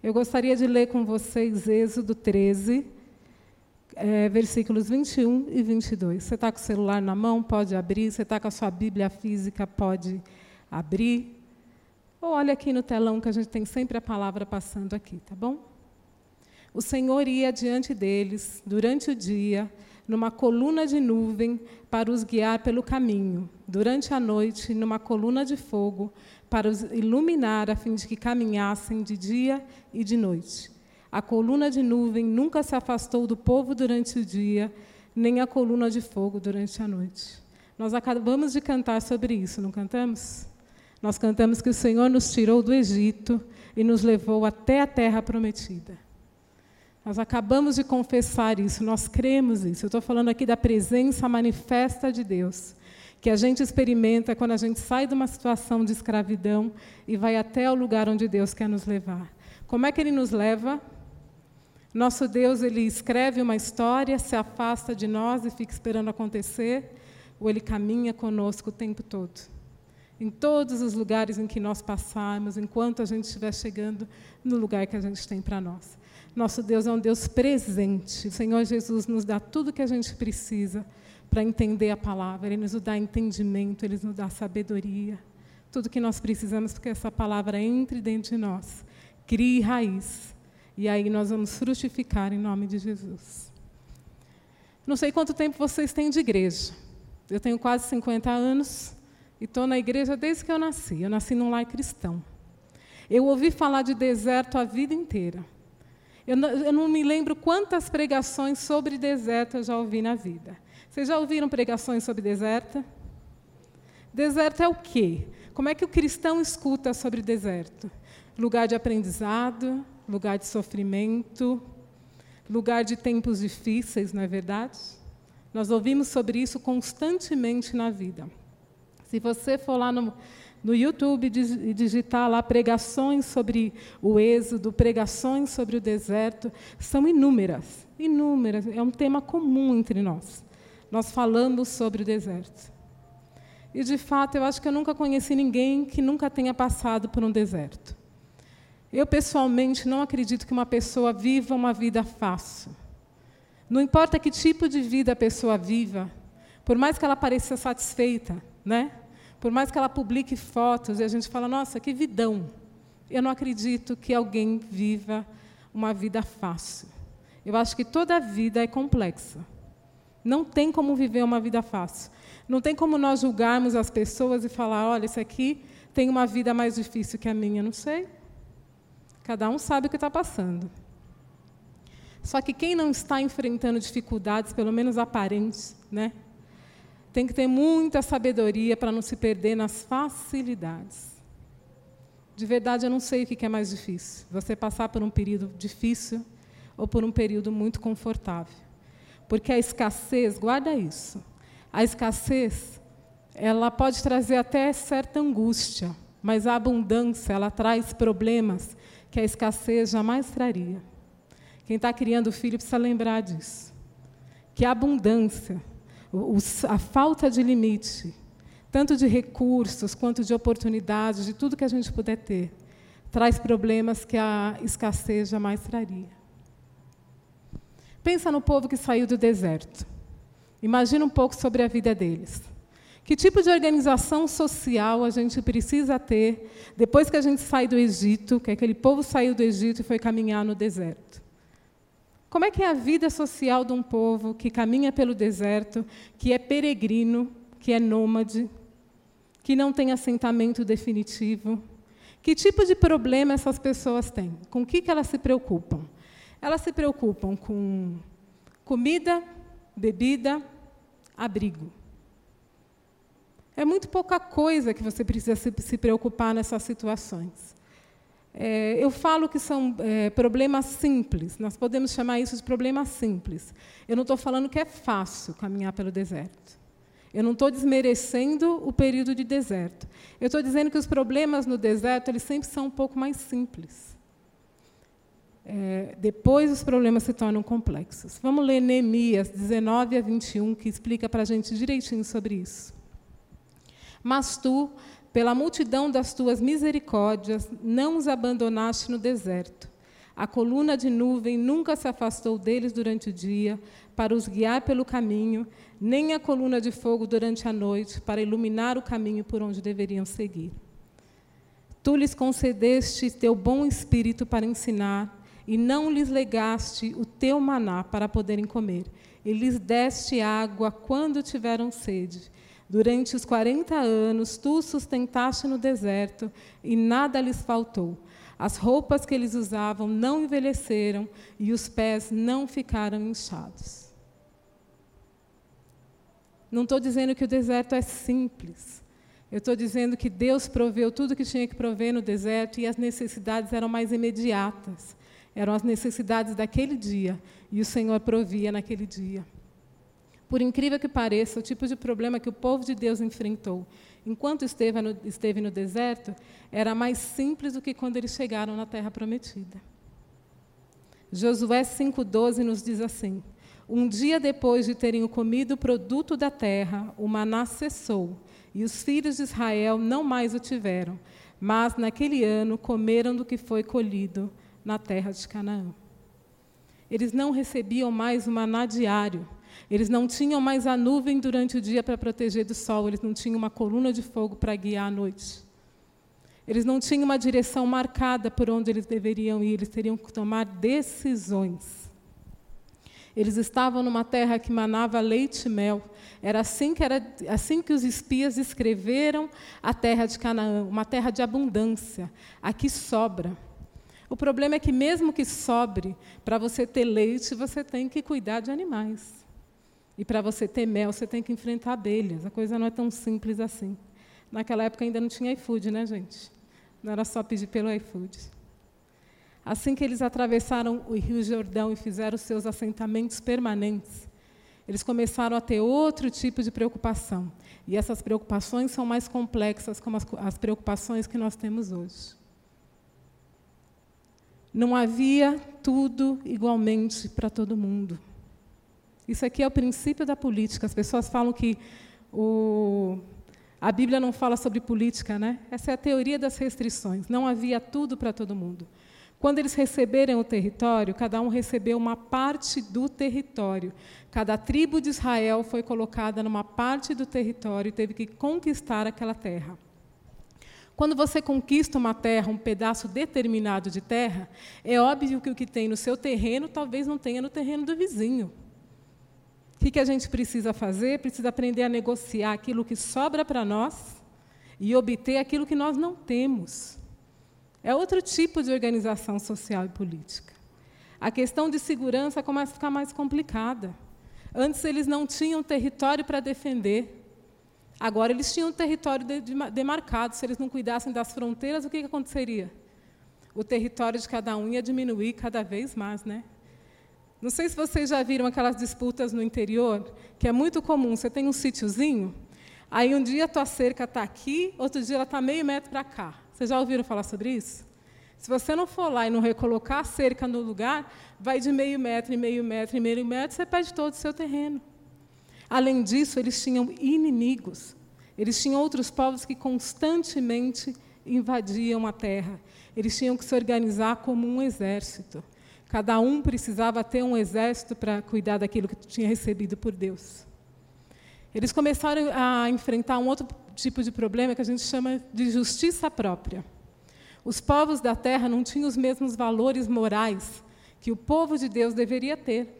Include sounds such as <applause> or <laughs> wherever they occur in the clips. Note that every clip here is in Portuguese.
Eu gostaria de ler com vocês Êxodo 13, é, versículos 21 e 22. Você está com o celular na mão? Pode abrir. Você está com a sua Bíblia física? Pode abrir. Ou olha aqui no telão que a gente tem sempre a palavra passando aqui, tá bom? O Senhor ia diante deles durante o dia, numa coluna de nuvem, para os guiar pelo caminho, durante a noite, numa coluna de fogo, para os iluminar, a fim de que caminhassem de dia e de noite. A coluna de nuvem nunca se afastou do povo durante o dia, nem a coluna de fogo durante a noite. Nós acabamos de cantar sobre isso, não cantamos? Nós cantamos que o Senhor nos tirou do Egito e nos levou até a terra prometida. Nós acabamos de confessar isso, nós cremos isso. Eu estou falando aqui da presença manifesta de Deus, que a gente experimenta quando a gente sai de uma situação de escravidão e vai até o lugar onde Deus quer nos levar. Como é que Ele nos leva? Nosso Deus, ele escreve uma história, se afasta de nós e fica esperando acontecer, ou ele caminha conosco o tempo todo. Em todos os lugares em que nós passarmos, enquanto a gente estiver chegando no lugar que a gente tem para nós. Nosso Deus é um Deus presente. O Senhor Jesus nos dá tudo que a gente precisa para entender a palavra. Ele nos dá entendimento, ele nos dá sabedoria. Tudo que nós precisamos para que essa palavra entre dentro de nós, crie raiz e aí nós vamos frutificar em nome de Jesus. Não sei quanto tempo vocês têm de igreja. Eu tenho quase 50 anos e estou na igreja desde que eu nasci. Eu nasci num lar cristão. Eu ouvi falar de deserto a vida inteira. Eu não, eu não me lembro quantas pregações sobre deserto eu já ouvi na vida. Vocês já ouviram pregações sobre deserto? Deserto é o quê? Como é que o cristão escuta sobre deserto? Lugar de aprendizado, lugar de sofrimento, lugar de tempos difíceis, não é verdade? Nós ouvimos sobre isso constantemente na vida. Se você for lá no, no YouTube e digitar lá pregações sobre o êxodo, pregações sobre o deserto, são inúmeras, inúmeras. É um tema comum entre nós. Nós falamos sobre o deserto. E, de fato, eu acho que eu nunca conheci ninguém que nunca tenha passado por um deserto. Eu, pessoalmente, não acredito que uma pessoa viva uma vida fácil. Não importa que tipo de vida a pessoa viva, por mais que ela pareça satisfeita, né? por mais que ela publique fotos e a gente fala, nossa, que vidão. Eu não acredito que alguém viva uma vida fácil. Eu acho que toda vida é complexa. Não tem como viver uma vida fácil. Não tem como nós julgarmos as pessoas e falar, olha, esse aqui tem uma vida mais difícil que a minha. Não sei. Cada um sabe o que está passando. Só que quem não está enfrentando dificuldades, pelo menos aparentes, né, tem que ter muita sabedoria para não se perder nas facilidades. De verdade, eu não sei o que é mais difícil: você passar por um período difícil ou por um período muito confortável. Porque a escassez, guarda isso, a escassez, ela pode trazer até certa angústia, mas a abundância, ela traz problemas que a escassez jamais traria. Quem está criando filho precisa lembrar disso. Que a abundância, a falta de limite, tanto de recursos quanto de oportunidades, de tudo que a gente puder ter, traz problemas que a escassez jamais traria. Pensa no povo que saiu do deserto. Imagina um pouco sobre a vida deles. Que tipo de organização social a gente precisa ter depois que a gente sai do Egito, que aquele povo saiu do Egito e foi caminhar no deserto? Como é que é a vida social de um povo que caminha pelo deserto, que é peregrino, que é nômade, que não tem assentamento definitivo? Que tipo de problema essas pessoas têm? Com o que, elas se preocupam? Elas se preocupam com comida, bebida, abrigo. É muito pouca coisa que você precisa se, se preocupar nessas situações. É, eu falo que são é, problemas simples, nós podemos chamar isso de problemas simples. Eu não estou falando que é fácil caminhar pelo deserto. Eu não estou desmerecendo o período de deserto. Eu estou dizendo que os problemas no deserto eles sempre são um pouco mais simples. Depois os problemas se tornam complexos. Vamos ler Neemias 19 a 21, que explica para a gente direitinho sobre isso. Mas tu, pela multidão das tuas misericórdias, não os abandonaste no deserto, A coluna de nuvem nunca se afastou deles durante o dia, para os guiar pelo caminho, nem a coluna de fogo durante a noite, para iluminar o caminho por onde deveriam seguir. Tu lhes concedeste teu bom espírito para ensinar, e não lhes legaste o teu maná para poderem comer. E lhes deste água quando tiveram sede. Durante os quarenta anos, tu sustentaste no deserto, e nada lhes faltou. As roupas que eles usavam não envelheceram, e os pés não ficaram inchados. Não estou dizendo que o deserto é simples. Eu estou dizendo que Deus proveu tudo que tinha que prover no deserto e as necessidades eram mais imediatas. Eram as necessidades daquele dia e o Senhor provia naquele dia. Por incrível que pareça, o tipo de problema que o povo de Deus enfrentou enquanto esteve no, esteve no deserto era mais simples do que quando eles chegaram na terra prometida. Josué 5,12 nos diz assim: Um dia depois de terem comido o produto da terra, o maná cessou e os filhos de Israel não mais o tiveram, mas naquele ano comeram do que foi colhido na terra de Canaã. Eles não recebiam mais o maná diário, eles não tinham mais a nuvem durante o dia para proteger do sol, eles não tinham uma coluna de fogo para guiar à noite. Eles não tinham uma direção marcada por onde eles deveriam ir, eles teriam que tomar decisões. Eles estavam numa terra que manava leite e mel. Era assim que, era assim que os espias escreveram a terra de Canaã, uma terra de abundância. Aqui sobra. O problema é que, mesmo que sobre, para você ter leite, você tem que cuidar de animais. E para você ter mel, você tem que enfrentar abelhas. A coisa não é tão simples assim. Naquela época ainda não tinha iFood, né, gente? Não era só pedir pelo iFood. Assim que eles atravessaram o Rio Jordão e fizeram seus assentamentos permanentes, eles começaram a ter outro tipo de preocupação. E essas preocupações são mais complexas como as, as preocupações que nós temos hoje. Não havia tudo igualmente para todo mundo. Isso aqui é o princípio da política. As pessoas falam que o, a Bíblia não fala sobre política, né? Essa é a teoria das restrições. Não havia tudo para todo mundo. Quando eles receberam o território, cada um recebeu uma parte do território. Cada tribo de Israel foi colocada numa parte do território e teve que conquistar aquela terra. Quando você conquista uma terra, um pedaço determinado de terra, é óbvio que o que tem no seu terreno talvez não tenha no terreno do vizinho. O que, que a gente precisa fazer? Precisa aprender a negociar aquilo que sobra para nós e obter aquilo que nós não temos. É outro tipo de organização social e política. A questão de segurança começa a ficar mais complicada. Antes eles não tinham território para defender. Agora eles tinham território demarcado. Se eles não cuidassem das fronteiras, o que, que aconteceria? O território de cada um ia diminuir cada vez mais, né? Não sei se vocês já viram aquelas disputas no interior, que é muito comum. Você tem um sítiozinho, aí um dia a tua cerca está aqui, outro dia ela está meio metro para cá. Vocês já ouviram falar sobre isso? Se você não for lá e não recolocar a cerca no lugar, vai de meio metro em meio metro em meio metro, você perde todo o seu terreno. Além disso, eles tinham inimigos. Eles tinham outros povos que constantemente invadiam a terra. Eles tinham que se organizar como um exército. Cada um precisava ter um exército para cuidar daquilo que tinha recebido por Deus. Eles começaram a enfrentar um outro tipo de problema que a gente chama de justiça própria. Os povos da terra não tinham os mesmos valores morais que o povo de Deus deveria ter.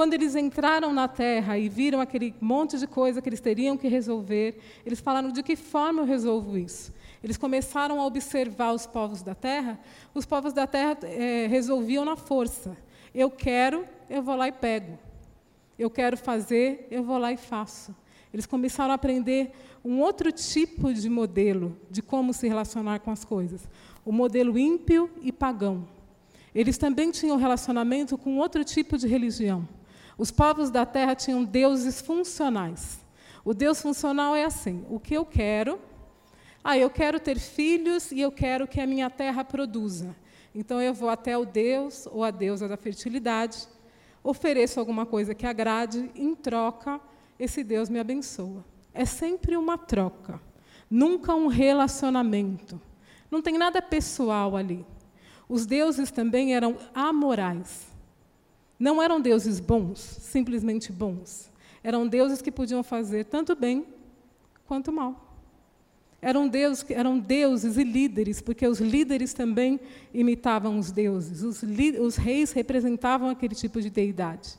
Quando eles entraram na terra e viram aquele monte de coisa que eles teriam que resolver, eles falaram: de que forma eu resolvo isso? Eles começaram a observar os povos da terra. Os povos da terra é, resolviam na força. Eu quero, eu vou lá e pego. Eu quero fazer, eu vou lá e faço. Eles começaram a aprender um outro tipo de modelo de como se relacionar com as coisas, o modelo ímpio e pagão. Eles também tinham relacionamento com outro tipo de religião. Os povos da terra tinham deuses funcionais. O Deus funcional é assim: o que eu quero, ah, eu quero ter filhos e eu quero que a minha terra produza. Então eu vou até o Deus ou a deusa da fertilidade, ofereço alguma coisa que agrade, em troca esse Deus me abençoa. É sempre uma troca, nunca um relacionamento. Não tem nada pessoal ali. Os deuses também eram amorais. Não eram deuses bons, simplesmente bons. Eram deuses que podiam fazer tanto bem quanto mal. Eram deuses, eram deuses e líderes, porque os líderes também imitavam os deuses. Os, os reis representavam aquele tipo de deidade.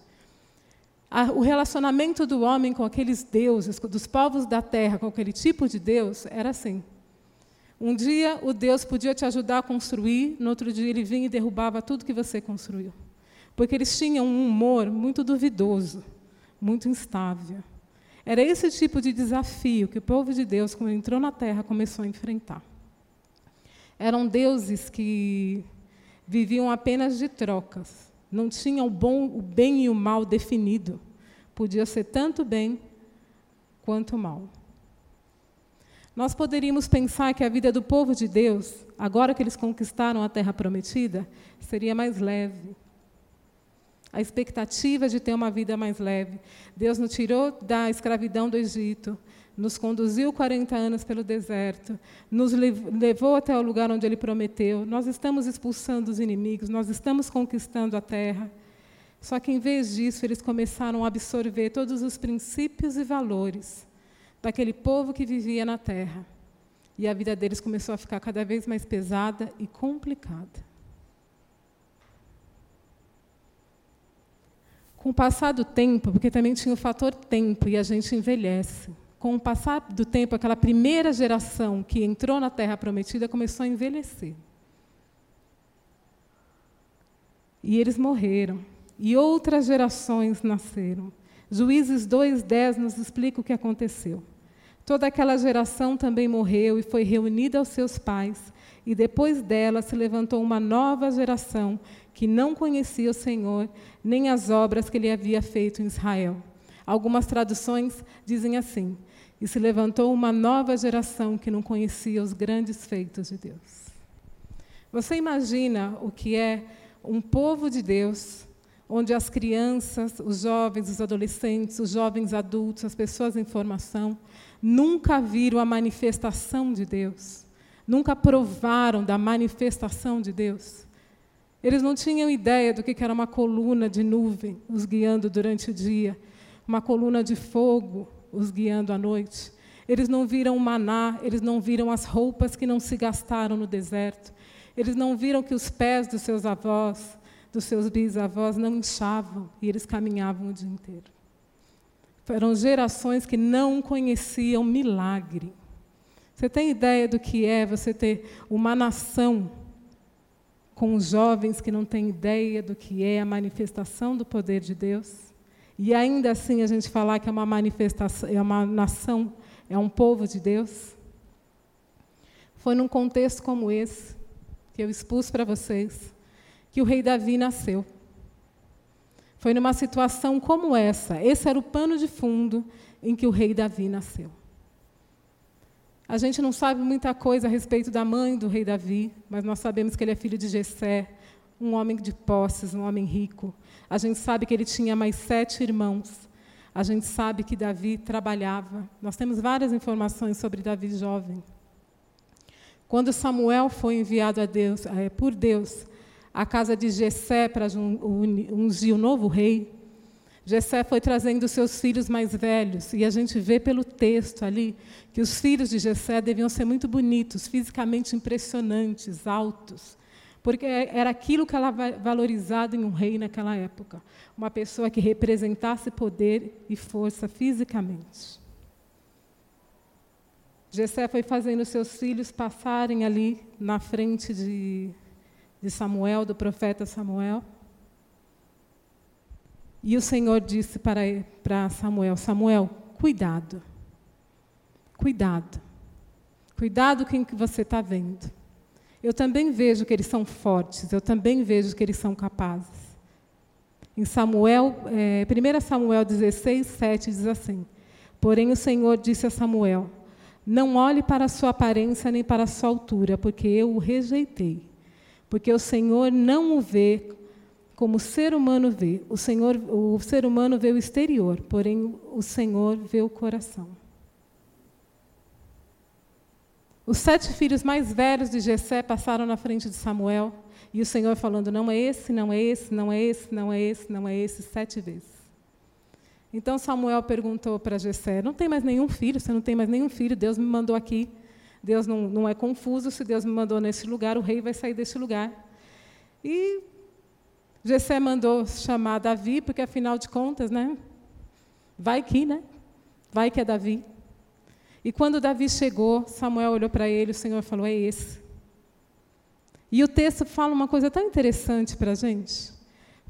A, o relacionamento do homem com aqueles deuses, dos povos da terra, com aquele tipo de Deus, era assim. Um dia o Deus podia te ajudar a construir, no outro dia ele vinha e derrubava tudo que você construiu. Porque eles tinham um humor muito duvidoso, muito instável. Era esse tipo de desafio que o povo de Deus, quando entrou na terra, começou a enfrentar. Eram deuses que viviam apenas de trocas, não tinham o, bom, o bem e o mal definido. Podia ser tanto bem quanto mal. Nós poderíamos pensar que a vida do povo de Deus, agora que eles conquistaram a terra prometida, seria mais leve, a expectativa de ter uma vida mais leve. Deus nos tirou da escravidão do Egito, nos conduziu 40 anos pelo deserto, nos levou até o lugar onde Ele prometeu. Nós estamos expulsando os inimigos, nós estamos conquistando a terra. Só que, em vez disso, eles começaram a absorver todos os princípios e valores daquele povo que vivia na terra. E a vida deles começou a ficar cada vez mais pesada e complicada. Com o passar do tempo, porque também tinha o fator tempo e a gente envelhece. Com o passar do tempo, aquela primeira geração que entrou na Terra Prometida começou a envelhecer. E eles morreram. E outras gerações nasceram. Juízes 2:10 nos explica o que aconteceu. Toda aquela geração também morreu e foi reunida aos seus pais, e depois dela se levantou uma nova geração que não conhecia o Senhor, nem as obras que ele havia feito em Israel. Algumas traduções dizem assim: E se levantou uma nova geração que não conhecia os grandes feitos de Deus. Você imagina o que é um povo de Deus, onde as crianças, os jovens, os adolescentes, os jovens adultos, as pessoas em formação, nunca viram a manifestação de Deus, nunca provaram da manifestação de Deus. Eles não tinham ideia do que era uma coluna de nuvem os guiando durante o dia, uma coluna de fogo os guiando à noite. Eles não viram o maná, eles não viram as roupas que não se gastaram no deserto. Eles não viram que os pés dos seus avós, dos seus bisavós, não inchavam e eles caminhavam o dia inteiro. Eram gerações que não conheciam milagre. Você tem ideia do que é você ter uma nação com os jovens que não têm ideia do que é a manifestação do poder de Deus. E ainda assim a gente falar que é uma manifestação, é uma nação, é um povo de Deus. Foi num contexto como esse que eu expus para vocês que o rei Davi nasceu. Foi numa situação como essa, esse era o pano de fundo em que o rei Davi nasceu. A gente não sabe muita coisa a respeito da mãe do rei Davi, mas nós sabemos que ele é filho de Jessé, um homem de posses, um homem rico. A gente sabe que ele tinha mais sete irmãos. A gente sabe que Davi trabalhava. Nós temos várias informações sobre Davi jovem. Quando Samuel foi enviado a Deus, é, por Deus à casa de Jessé para ungir o novo rei, Jessé foi trazendo seus filhos mais velhos, e a gente vê pelo texto ali que os filhos de Jessé deviam ser muito bonitos, fisicamente impressionantes, altos, porque era aquilo que era valorizado em um rei naquela época, uma pessoa que representasse poder e força fisicamente. Jessé foi fazendo seus filhos passarem ali na frente de, de Samuel, do profeta Samuel. E o Senhor disse para, para Samuel: Samuel, cuidado. Cuidado. Cuidado com o que você está vendo. Eu também vejo que eles são fortes, eu também vejo que eles são capazes. Em Samuel, é, 1 Samuel 16, 7 diz assim: Porém o Senhor disse a Samuel: Não olhe para a sua aparência nem para a sua altura, porque eu o rejeitei. Porque o Senhor não o vê como o ser humano vê. O, Senhor, o ser humano vê o exterior, porém o Senhor vê o coração. Os sete filhos mais velhos de Jessé passaram na frente de Samuel, e o Senhor falando: não é esse, não é esse, não é esse, não é esse, não é esse, sete vezes. Então Samuel perguntou para Jessé: não tem mais nenhum filho, você não tem mais nenhum filho, Deus me mandou aqui. Deus não, não é confuso, se Deus me mandou nesse lugar, o rei vai sair desse lugar. E Jessé mandou chamar Davi, porque afinal de contas, né? Vai que, né? Vai que é Davi. E quando Davi chegou, Samuel olhou para ele, o Senhor falou: É esse. E o texto fala uma coisa tão interessante para a gente.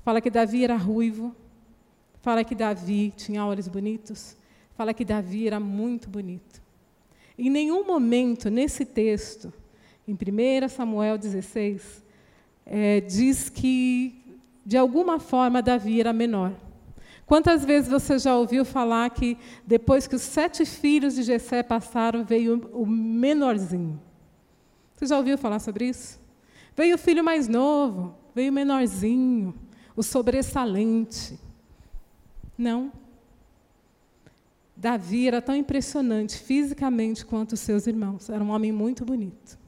Fala que Davi era ruivo, fala que Davi tinha olhos bonitos, fala que Davi era muito bonito. Em nenhum momento nesse texto, em 1 Samuel 16, é, diz que, de alguma forma, Davi era menor. Quantas vezes você já ouviu falar que depois que os sete filhos de Jessé passaram, veio o menorzinho? Você já ouviu falar sobre isso? Veio o filho mais novo, veio o menorzinho, o sobressalente. Não. Davi era tão impressionante fisicamente quanto os seus irmãos. Era um homem muito bonito.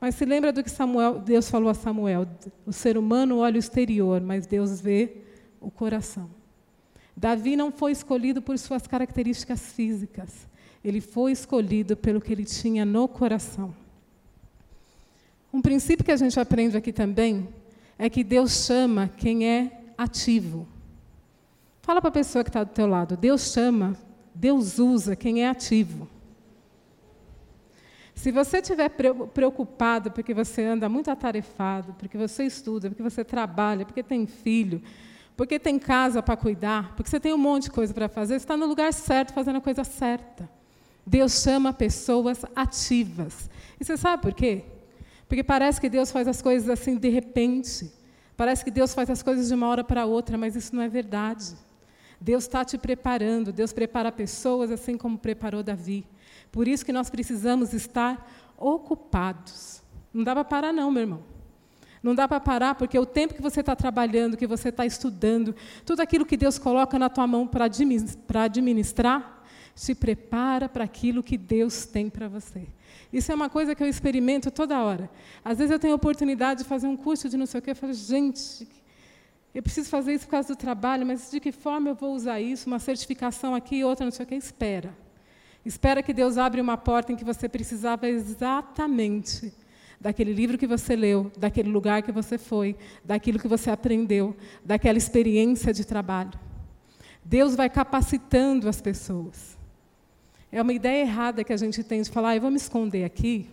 Mas se lembra do que Samuel, Deus falou a Samuel: o ser humano olha o exterior, mas Deus vê o coração. Davi não foi escolhido por suas características físicas, ele foi escolhido pelo que ele tinha no coração. Um princípio que a gente aprende aqui também é que Deus chama quem é ativo. Fala para a pessoa que está do teu lado, Deus chama, Deus usa quem é ativo. Se você estiver preocupado porque você anda muito atarefado, porque você estuda, porque você trabalha, porque tem filho, porque tem casa para cuidar, porque você tem um monte de coisa para fazer, você está no lugar certo, fazendo a coisa certa. Deus chama pessoas ativas. E você sabe por quê? Porque parece que Deus faz as coisas assim de repente. Parece que Deus faz as coisas de uma hora para outra, mas isso não é verdade. Deus está te preparando, Deus prepara pessoas assim como preparou Davi. Por isso que nós precisamos estar ocupados. Não dá para parar, não, meu irmão. Não dá para parar, porque o tempo que você está trabalhando, que você está estudando, tudo aquilo que Deus coloca na tua mão para administrar, se prepara para aquilo que Deus tem para você. Isso é uma coisa que eu experimento toda hora. Às vezes eu tenho oportunidade de fazer um curso de não sei o quê, eu falo, gente, eu preciso fazer isso por causa do trabalho, mas de que forma eu vou usar isso? Uma certificação aqui, outra não sei o quê, espera. Espera que Deus abra uma porta em que você precisava exatamente daquele livro que você leu, daquele lugar que você foi, daquilo que você aprendeu, daquela experiência de trabalho. Deus vai capacitando as pessoas. É uma ideia errada que a gente tem de falar, ah, eu vou me esconder aqui,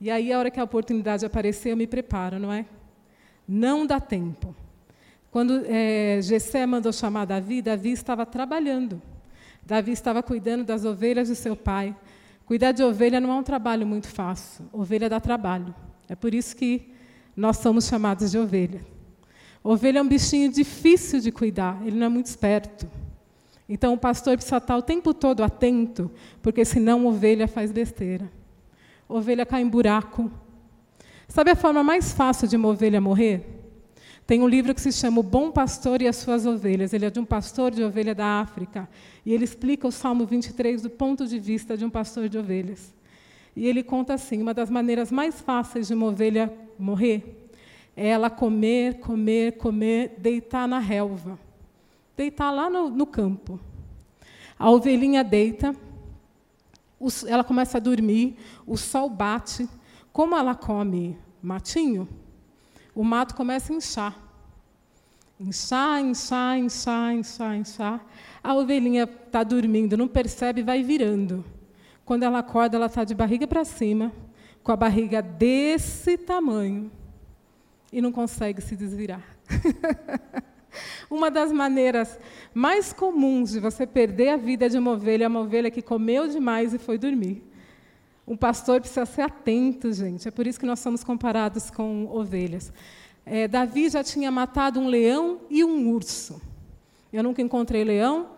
e aí a hora que a oportunidade aparecer, eu me preparo, não é? Não dá tempo. Quando é, Gessé mandou chamar Davi, Davi estava trabalhando. Davi estava cuidando das ovelhas de seu pai. Cuidar de ovelha não é um trabalho muito fácil. Ovelha dá trabalho. É por isso que nós somos chamados de ovelha. Ovelha é um bichinho difícil de cuidar, ele não é muito esperto. Então o pastor precisa estar o tempo todo atento, porque senão ovelha faz besteira. Ovelha cai em buraco. Sabe a forma mais fácil de uma ovelha morrer? Tem um livro que se chama O Bom Pastor e as Suas Ovelhas. Ele é de um pastor de ovelha da África. E ele explica o Salmo 23 do ponto de vista de um pastor de ovelhas. E ele conta assim: uma das maneiras mais fáceis de uma ovelha morrer é ela comer, comer, comer, deitar na relva. Deitar lá no, no campo. A ovelhinha deita, ela começa a dormir, o sol bate. Como ela come matinho, o mato começa a inchar. Inchar, inchar, inchar, inchar, inchar. A ovelhinha está dormindo, não percebe, vai virando. Quando ela acorda, ela está de barriga para cima, com a barriga desse tamanho, e não consegue se desvirar. <laughs> uma das maneiras mais comuns de você perder a vida de uma ovelha é uma ovelha que comeu demais e foi dormir. Um pastor precisa ser atento, gente. É por isso que nós somos comparados com ovelhas. É, Davi já tinha matado um leão e um urso. Eu nunca encontrei leão,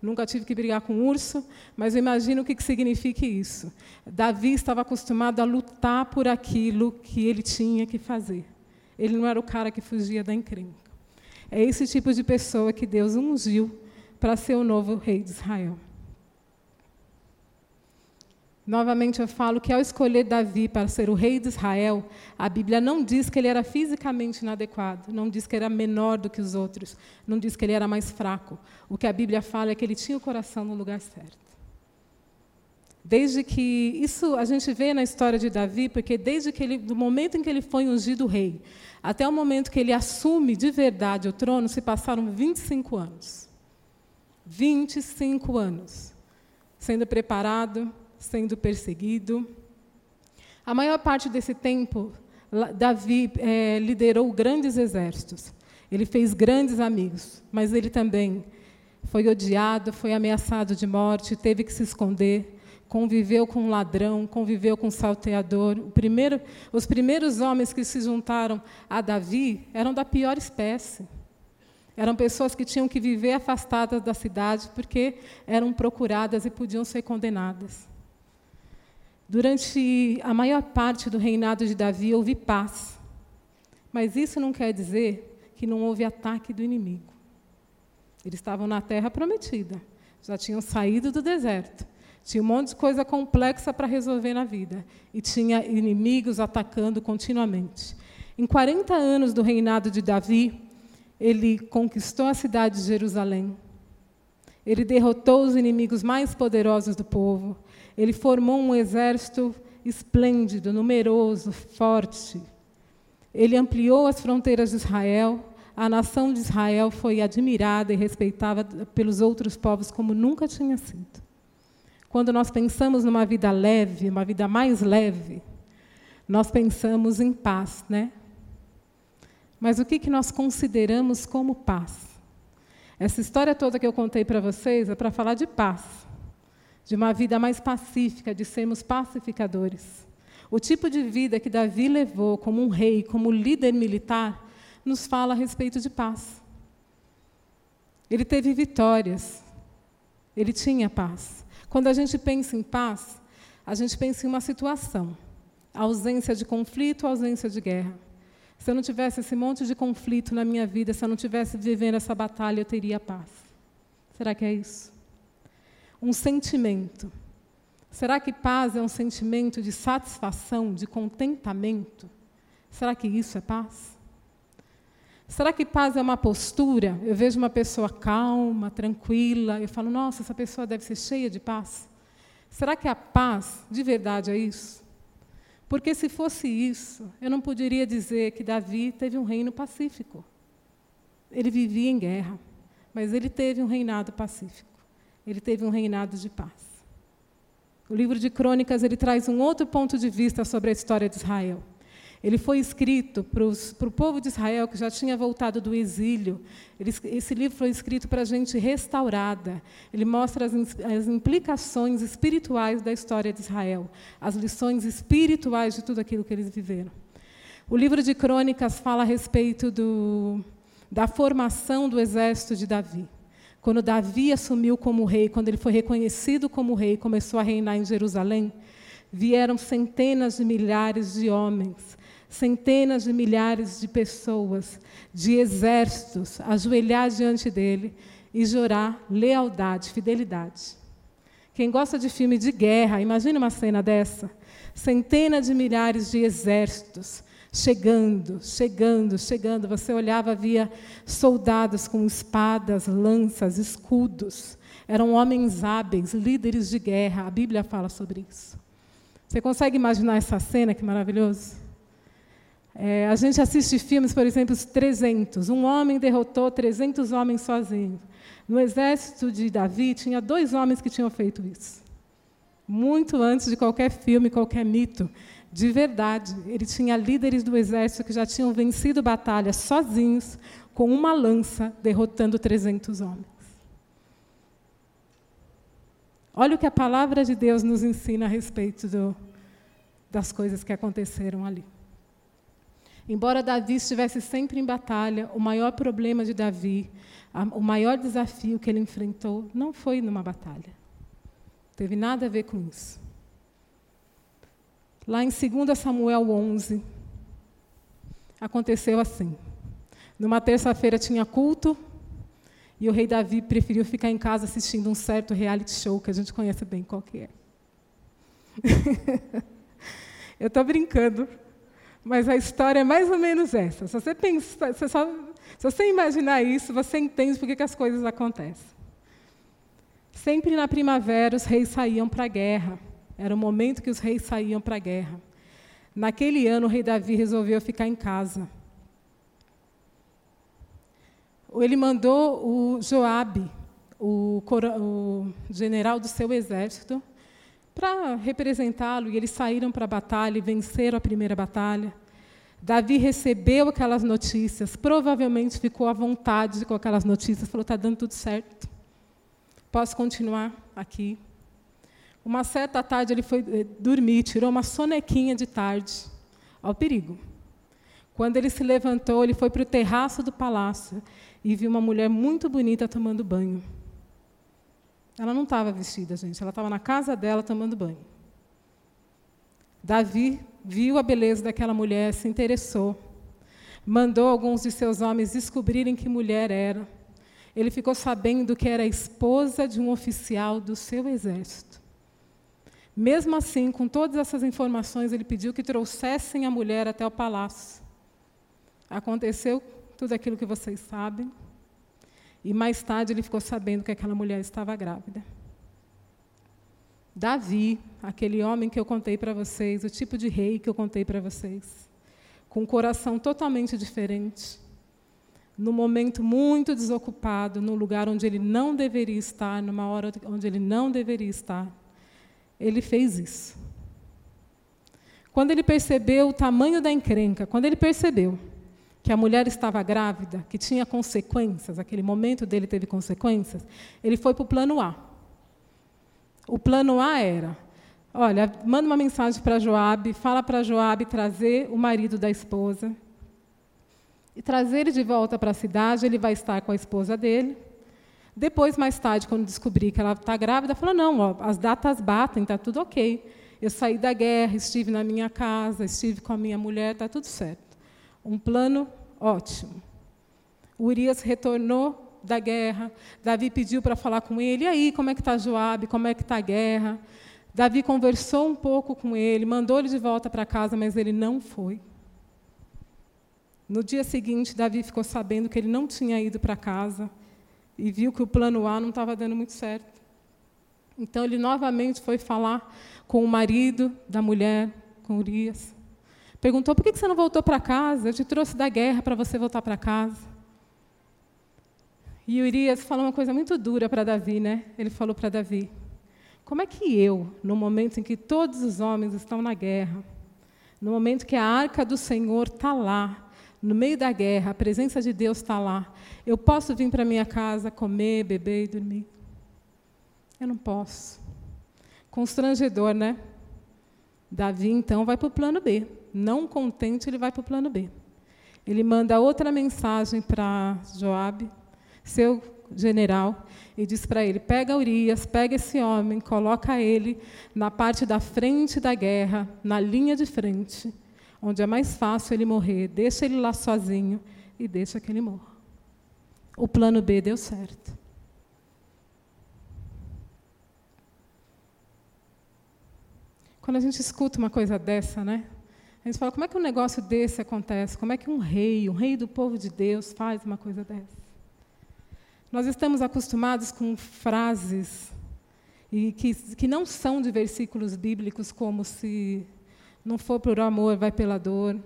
nunca tive que brigar com urso, mas eu imagino o que, que significa isso. Davi estava acostumado a lutar por aquilo que ele tinha que fazer. Ele não era o cara que fugia da encrenca. É esse tipo de pessoa que Deus ungiu para ser o novo rei de Israel. Novamente eu falo que ao escolher Davi para ser o rei de Israel, a Bíblia não diz que ele era fisicamente inadequado, não diz que era menor do que os outros, não diz que ele era mais fraco. O que a Bíblia fala é que ele tinha o coração no lugar certo. Desde que isso a gente vê na história de Davi, porque desde que ele, do momento em que ele foi ungido rei, até o momento que ele assume de verdade o trono, se passaram 25 anos. 25 anos sendo preparado, sendo perseguido. A maior parte desse tempo, Davi é, liderou grandes exércitos. Ele fez grandes amigos, mas ele também foi odiado, foi ameaçado de morte, teve que se esconder, conviveu com um ladrão, conviveu com um salteador. Primeiro, os primeiros homens que se juntaram a Davi eram da pior espécie. Eram pessoas que tinham que viver afastadas da cidade porque eram procuradas e podiam ser condenadas. Durante a maior parte do reinado de Davi houve paz. Mas isso não quer dizer que não houve ataque do inimigo. Eles estavam na terra prometida, já tinham saído do deserto. Tinha um monte de coisa complexa para resolver na vida. E tinha inimigos atacando continuamente. Em 40 anos do reinado de Davi, ele conquistou a cidade de Jerusalém. Ele derrotou os inimigos mais poderosos do povo. Ele formou um exército esplêndido, numeroso, forte. Ele ampliou as fronteiras de Israel. A nação de Israel foi admirada e respeitada pelos outros povos como nunca tinha sido. Quando nós pensamos numa vida leve, uma vida mais leve, nós pensamos em paz, né? Mas o que, que nós consideramos como paz? Essa história toda que eu contei para vocês é para falar de paz de uma vida mais pacífica, de sermos pacificadores. O tipo de vida que Davi levou como um rei, como líder militar, nos fala a respeito de paz. Ele teve vitórias, ele tinha paz. Quando a gente pensa em paz, a gente pensa em uma situação, ausência de conflito, ausência de guerra. Se eu não tivesse esse monte de conflito na minha vida, se eu não tivesse vivendo essa batalha, eu teria paz. Será que é isso? Um sentimento. Será que paz é um sentimento de satisfação, de contentamento? Será que isso é paz? Será que paz é uma postura? Eu vejo uma pessoa calma, tranquila, eu falo, nossa, essa pessoa deve ser cheia de paz. Será que a paz de verdade é isso? Porque se fosse isso, eu não poderia dizer que Davi teve um reino pacífico. Ele vivia em guerra, mas ele teve um reinado pacífico ele teve um reinado de paz. O livro de Crônicas ele traz um outro ponto de vista sobre a história de Israel. Ele foi escrito para, o povo de Israel que já tinha voltado do exílio. Ele, esse livro foi escrito para a gente restaurada. Ele mostra as, as implicações espirituais da história de Israel, as lições espirituais de tudo aquilo que eles viveram. O livro de Crônicas fala a respeito do, da formação do exército de Davi. Quando Davi assumiu como rei, quando ele foi reconhecido como rei, começou a reinar em Jerusalém, vieram centenas de milhares de homens, centenas de milhares de pessoas, de exércitos, ajoelhar diante dele e jurar lealdade, fidelidade. Quem gosta de filme de guerra, imagine uma cena dessa. Centenas de milhares de exércitos, chegando, chegando, chegando. Você olhava, havia soldados com espadas, lanças, escudos. Eram homens hábeis, líderes de guerra. A Bíblia fala sobre isso. Você consegue imaginar essa cena? Que maravilhoso. É, a gente assiste filmes, por exemplo, os 300. Um homem derrotou 300 homens sozinho. No exército de Davi, tinha dois homens que tinham feito isso. Muito antes de qualquer filme, qualquer mito de verdade. Ele tinha líderes do exército que já tinham vencido batalhas sozinhos, com uma lança, derrotando 300 homens. Olha o que a palavra de Deus nos ensina a respeito do, das coisas que aconteceram ali. Embora Davi estivesse sempre em batalha, o maior problema de Davi, a, o maior desafio que ele enfrentou, não foi numa batalha. Teve nada a ver com isso. Lá em 2 Samuel 11, aconteceu assim. Numa terça-feira tinha culto e o rei Davi preferiu ficar em casa assistindo um certo reality show que a gente conhece bem qual que é. <laughs> Eu estou brincando, mas a história é mais ou menos essa. Se você, pensa, se só, se você imaginar isso, você entende por que, as coisas acontecem. Sempre na primavera, os reis saíam para a guerra. Era o momento que os reis saíam para a guerra. Naquele ano, o rei Davi resolveu ficar em casa. Ele mandou o Joabe, o, o general do seu exército, para representá-lo, e eles saíram para a batalha e venceram a primeira batalha. Davi recebeu aquelas notícias, provavelmente ficou à vontade com aquelas notícias, falou: está dando tudo certo, posso continuar aqui. Uma certa tarde ele foi eh, dormir, tirou uma sonequinha de tarde, ao perigo. Quando ele se levantou, ele foi para o terraço do palácio e viu uma mulher muito bonita tomando banho. Ela não estava vestida, gente, ela estava na casa dela tomando banho. Davi viu a beleza daquela mulher, se interessou, mandou alguns de seus homens descobrirem que mulher era. Ele ficou sabendo que era a esposa de um oficial do seu exército. Mesmo assim, com todas essas informações, ele pediu que trouxessem a mulher até o palácio. Aconteceu tudo aquilo que vocês sabem. E mais tarde ele ficou sabendo que aquela mulher estava grávida. Davi, aquele homem que eu contei para vocês, o tipo de rei que eu contei para vocês, com um coração totalmente diferente, num momento muito desocupado, num lugar onde ele não deveria estar, numa hora onde ele não deveria estar ele fez isso. Quando ele percebeu o tamanho da encrenca, quando ele percebeu que a mulher estava grávida, que tinha consequências, aquele momento dele teve consequências, ele foi para o plano A. O plano A era: olha, manda uma mensagem para Joabe, fala para Joabe trazer o marido da esposa e trazer ele de volta para a cidade. Ele vai estar com a esposa dele. Depois, mais tarde, quando descobri que ela está grávida, falou: não, ó, as datas batem, está tudo ok. Eu saí da guerra, estive na minha casa, estive com a minha mulher, está tudo certo. Um plano ótimo. Urias retornou da guerra. Davi pediu para falar com ele. E aí, como é que está Joabe? Como é que está a guerra? Davi conversou um pouco com ele, mandou ele de volta para casa, mas ele não foi. No dia seguinte, Davi ficou sabendo que ele não tinha ido para casa e viu que o plano A não estava dando muito certo. Então ele novamente foi falar com o marido da mulher, com Urias. Perguntou: por que você não voltou para casa? Eu te trouxe da guerra para você voltar para casa. E Urias falou uma coisa muito dura para Davi, né? Ele falou para Davi: Como é que eu, no momento em que todos os homens estão na guerra, no momento que a arca do Senhor está lá, no meio da guerra, a presença de Deus está lá. Eu posso vir para minha casa, comer, beber e dormir? Eu não posso. Constrangedor, né? Davi, então, vai para o plano B. Não contente, ele vai para o plano B. Ele manda outra mensagem para Joabe, seu general, e diz para ele: pega Urias, pega esse homem, coloca ele na parte da frente da guerra, na linha de frente, onde é mais fácil ele morrer. Deixa ele lá sozinho e deixa que ele morra. O plano B deu certo. Quando a gente escuta uma coisa dessa, né? A gente fala, como é que um negócio desse acontece? Como é que um rei, um rei do povo de Deus, faz uma coisa dessa? Nós estamos acostumados com frases e que, que não são de versículos bíblicos, como se não for por amor, vai pela dor.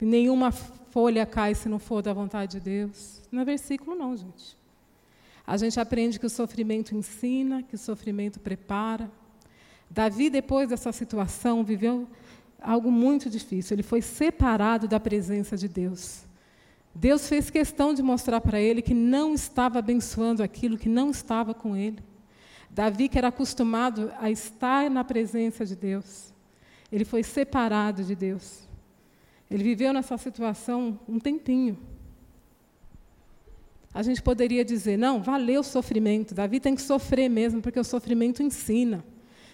Nenhuma folha cai se não for da vontade de Deus. Não é versículo, não, gente. A gente aprende que o sofrimento ensina, que o sofrimento prepara. Davi, depois dessa situação, viveu algo muito difícil. Ele foi separado da presença de Deus. Deus fez questão de mostrar para ele que não estava abençoando aquilo que não estava com ele. Davi, que era acostumado a estar na presença de Deus, ele foi separado de Deus. Ele viveu nessa situação um tempinho. A gente poderia dizer, não, valeu o sofrimento. Davi tem que sofrer mesmo, porque o sofrimento ensina.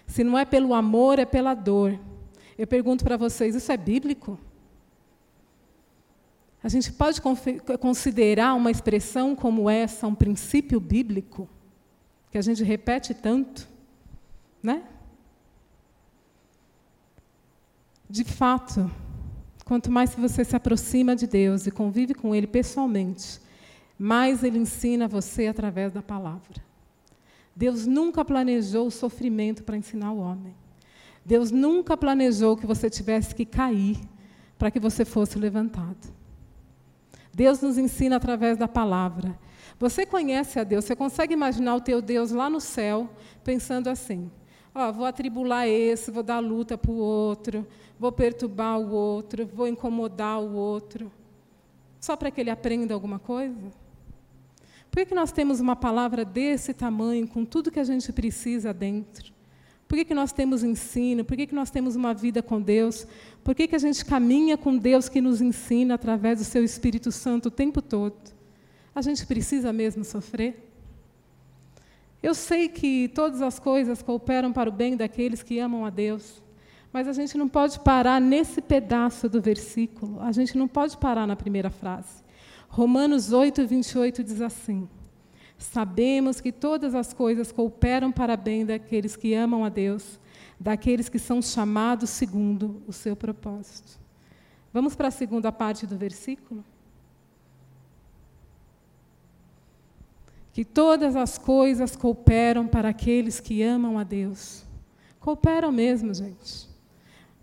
Se não é pelo amor, é pela dor. Eu pergunto para vocês, isso é bíblico? A gente pode considerar uma expressão como essa um princípio bíblico? Que a gente repete tanto? Né? De fato, quanto mais você se aproxima de Deus e convive com Ele pessoalmente, mais Ele ensina você através da palavra. Deus nunca planejou o sofrimento para ensinar o homem. Deus nunca planejou que você tivesse que cair para que você fosse levantado. Deus nos ensina através da palavra. Você conhece a Deus, você consegue imaginar o teu Deus lá no céu, pensando assim: vou atribular esse, vou dar luta para o outro, vou perturbar o outro, vou incomodar o outro, só para que ele aprenda alguma coisa? Por que nós temos uma palavra desse tamanho, com tudo que a gente precisa dentro? Por que, que nós temos ensino? Por que, que nós temos uma vida com Deus? Por que, que a gente caminha com Deus que nos ensina através do seu Espírito Santo o tempo todo? A gente precisa mesmo sofrer? Eu sei que todas as coisas cooperam para o bem daqueles que amam a Deus, mas a gente não pode parar nesse pedaço do versículo, a gente não pode parar na primeira frase. Romanos 8, 28 diz assim: Sabemos que todas as coisas cooperam para bem daqueles que amam a Deus, daqueles que são chamados segundo o seu propósito. Vamos para a segunda parte do versículo? Que todas as coisas cooperam para aqueles que amam a Deus. Cooperam mesmo, gente.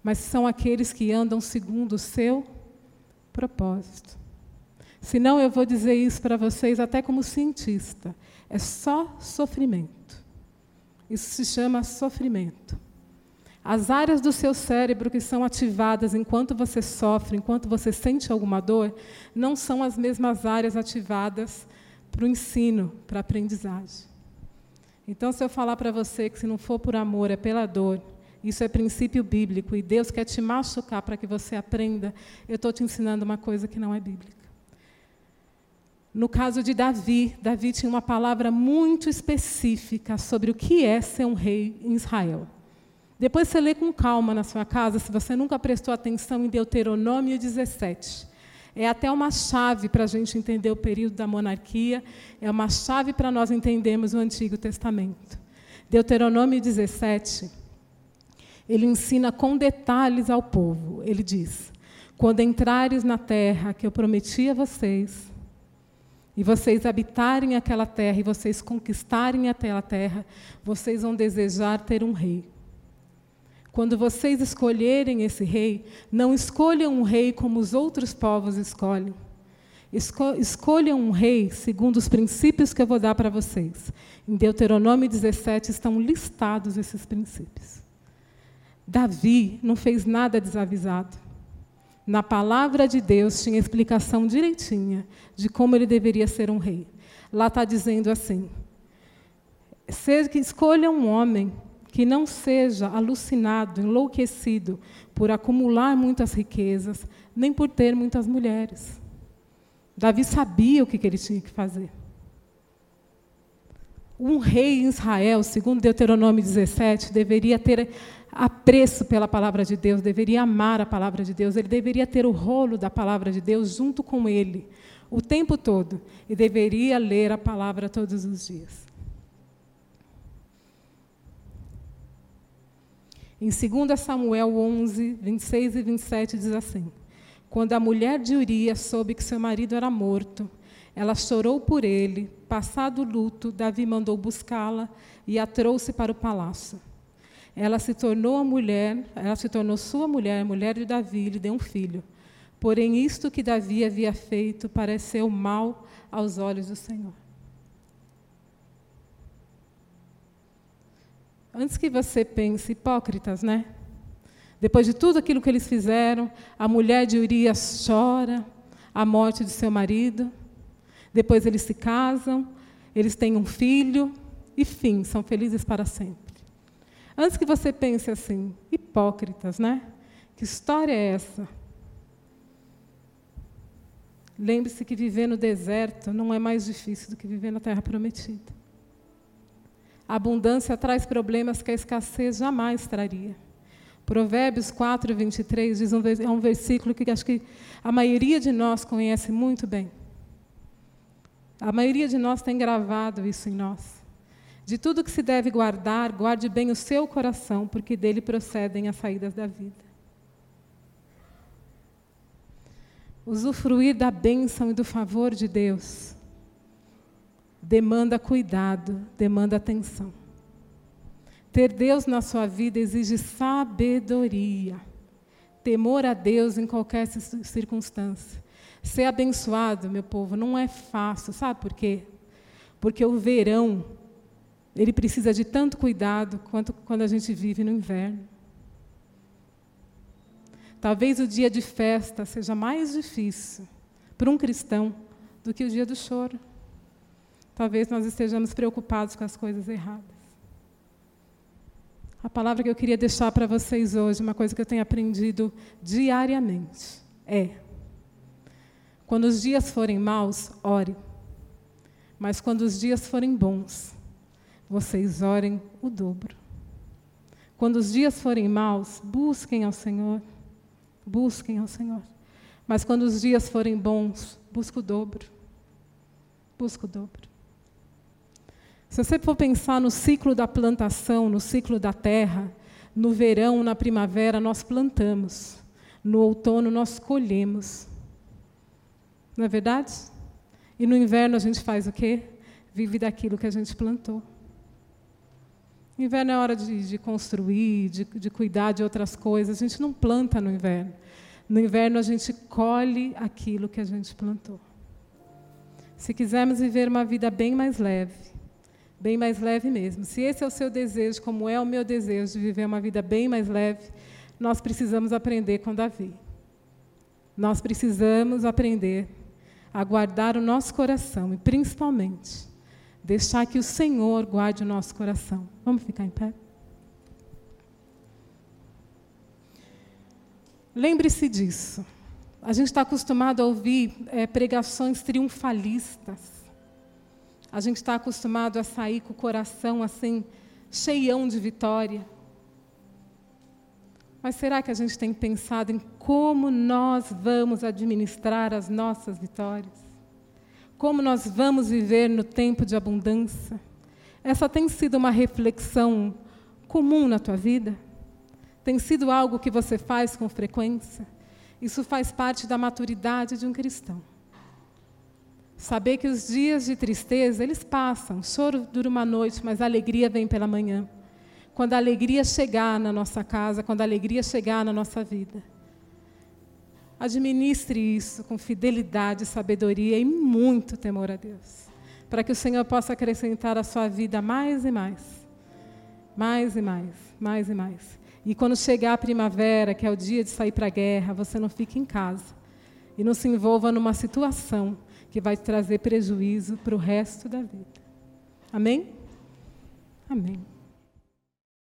Mas são aqueles que andam segundo o seu propósito. Senão eu vou dizer isso para vocês até como cientista. É só sofrimento. Isso se chama sofrimento. As áreas do seu cérebro que são ativadas enquanto você sofre, enquanto você sente alguma dor, não são as mesmas áreas ativadas para o ensino, para a aprendizagem. Então, se eu falar para você que se não for por amor, é pela dor, isso é princípio bíblico e Deus quer te machucar para que você aprenda, eu estou te ensinando uma coisa que não é bíblica. No caso de Davi, Davi tinha uma palavra muito específica sobre o que é ser um rei em Israel. Depois você lê com calma na sua casa, se você nunca prestou atenção em Deuteronômio 17. É até uma chave para a gente entender o período da monarquia, é uma chave para nós entendermos o Antigo Testamento. Deuteronômio 17, ele ensina com detalhes ao povo. Ele diz: Quando entrares na terra que eu prometi a vocês, e vocês habitarem aquela terra e vocês conquistarem aquela terra, vocês vão desejar ter um rei. Quando vocês escolherem esse rei, não escolham um rei como os outros povos escolhem. Esco escolham um rei segundo os princípios que eu vou dar para vocês. Em Deuteronômio 17 estão listados esses princípios. Davi não fez nada desavisado. Na palavra de Deus tinha explicação direitinha de como ele deveria ser um rei. Lá está dizendo assim: que escolha um homem que não seja alucinado, enlouquecido por acumular muitas riquezas, nem por ter muitas mulheres. Davi sabia o que, ele tinha que fazer. Um rei em Israel, segundo Deuteronômio 17, deveria ter apreço pela palavra de Deus, deveria amar a palavra de Deus, ele deveria ter o rolo da palavra de Deus junto com ele, o tempo todo, e deveria ler a palavra todos os dias. Em 2 Samuel 11, 26 e 27 diz assim: Quando a mulher de Urias soube que seu marido era morto, ela chorou por ele. Passado o luto, Davi mandou buscá-la e a trouxe para o palácio. Ela se tornou a mulher, ela se tornou sua mulher, mulher de Davi, e lhe deu um filho. Porém, isto que Davi havia feito pareceu mal aos olhos do Senhor. Antes que você pense, hipócritas, né? Depois de tudo aquilo que eles fizeram, a mulher de Urias chora a morte de seu marido. Depois eles se casam, eles têm um filho, e fim, são felizes para sempre. Antes que você pense assim, hipócritas, né? Que história é essa? Lembre-se que viver no deserto não é mais difícil do que viver na terra prometida. A abundância traz problemas que a escassez jamais traria. Provérbios 4, 23 diz um, é um versículo que acho que a maioria de nós conhece muito bem. A maioria de nós tem gravado isso em nós. De tudo que se deve guardar, guarde bem o seu coração, porque dele procedem as saídas da vida. Usufruir da bênção e do favor de Deus demanda cuidado, demanda atenção. Ter Deus na sua vida exige sabedoria, temor a Deus em qualquer circunstância. Ser abençoado, meu povo, não é fácil, sabe por quê? Porque o verão, ele precisa de tanto cuidado quanto quando a gente vive no inverno. Talvez o dia de festa seja mais difícil para um cristão do que o dia do choro. Talvez nós estejamos preocupados com as coisas erradas. A palavra que eu queria deixar para vocês hoje, uma coisa que eu tenho aprendido diariamente, é: quando os dias forem maus, ore. Mas quando os dias forem bons, vocês orem o dobro. Quando os dias forem maus, busquem ao Senhor. Busquem ao Senhor. Mas quando os dias forem bons, busque o dobro. Busque o dobro. Se você for pensar no ciclo da plantação, no ciclo da terra, no verão, na primavera, nós plantamos. No outono, nós colhemos. Não é verdade? E no inverno a gente faz o quê? Vive daquilo que a gente plantou. No inverno é hora de, de construir, de, de cuidar de outras coisas. A gente não planta no inverno. No inverno a gente colhe aquilo que a gente plantou. Se quisermos viver uma vida bem mais leve, bem mais leve mesmo, se esse é o seu desejo, como é o meu desejo de viver uma vida bem mais leve, nós precisamos aprender com Davi. Nós precisamos aprender a guardar o nosso coração e, principalmente, deixar que o Senhor guarde o nosso coração. Vamos ficar em pé? Lembre-se disso. A gente está acostumado a ouvir é, pregações triunfalistas. A gente está acostumado a sair com o coração assim, cheião de vitória. Mas será que a gente tem pensado em como nós vamos administrar as nossas vitórias? Como nós vamos viver no tempo de abundância? Essa tem sido uma reflexão comum na tua vida? Tem sido algo que você faz com frequência? Isso faz parte da maturidade de um cristão. Saber que os dias de tristeza, eles passam. Choro dura uma noite, mas a alegria vem pela manhã. Quando a alegria chegar na nossa casa, quando a alegria chegar na nossa vida. Administre isso com fidelidade, sabedoria e muito temor a Deus, para que o Senhor possa acrescentar à sua vida mais e mais, mais e mais, mais e mais. E quando chegar a primavera, que é o dia de sair para a guerra, você não fique em casa e não se envolva numa situação que vai trazer prejuízo para o resto da vida. Amém? Amém.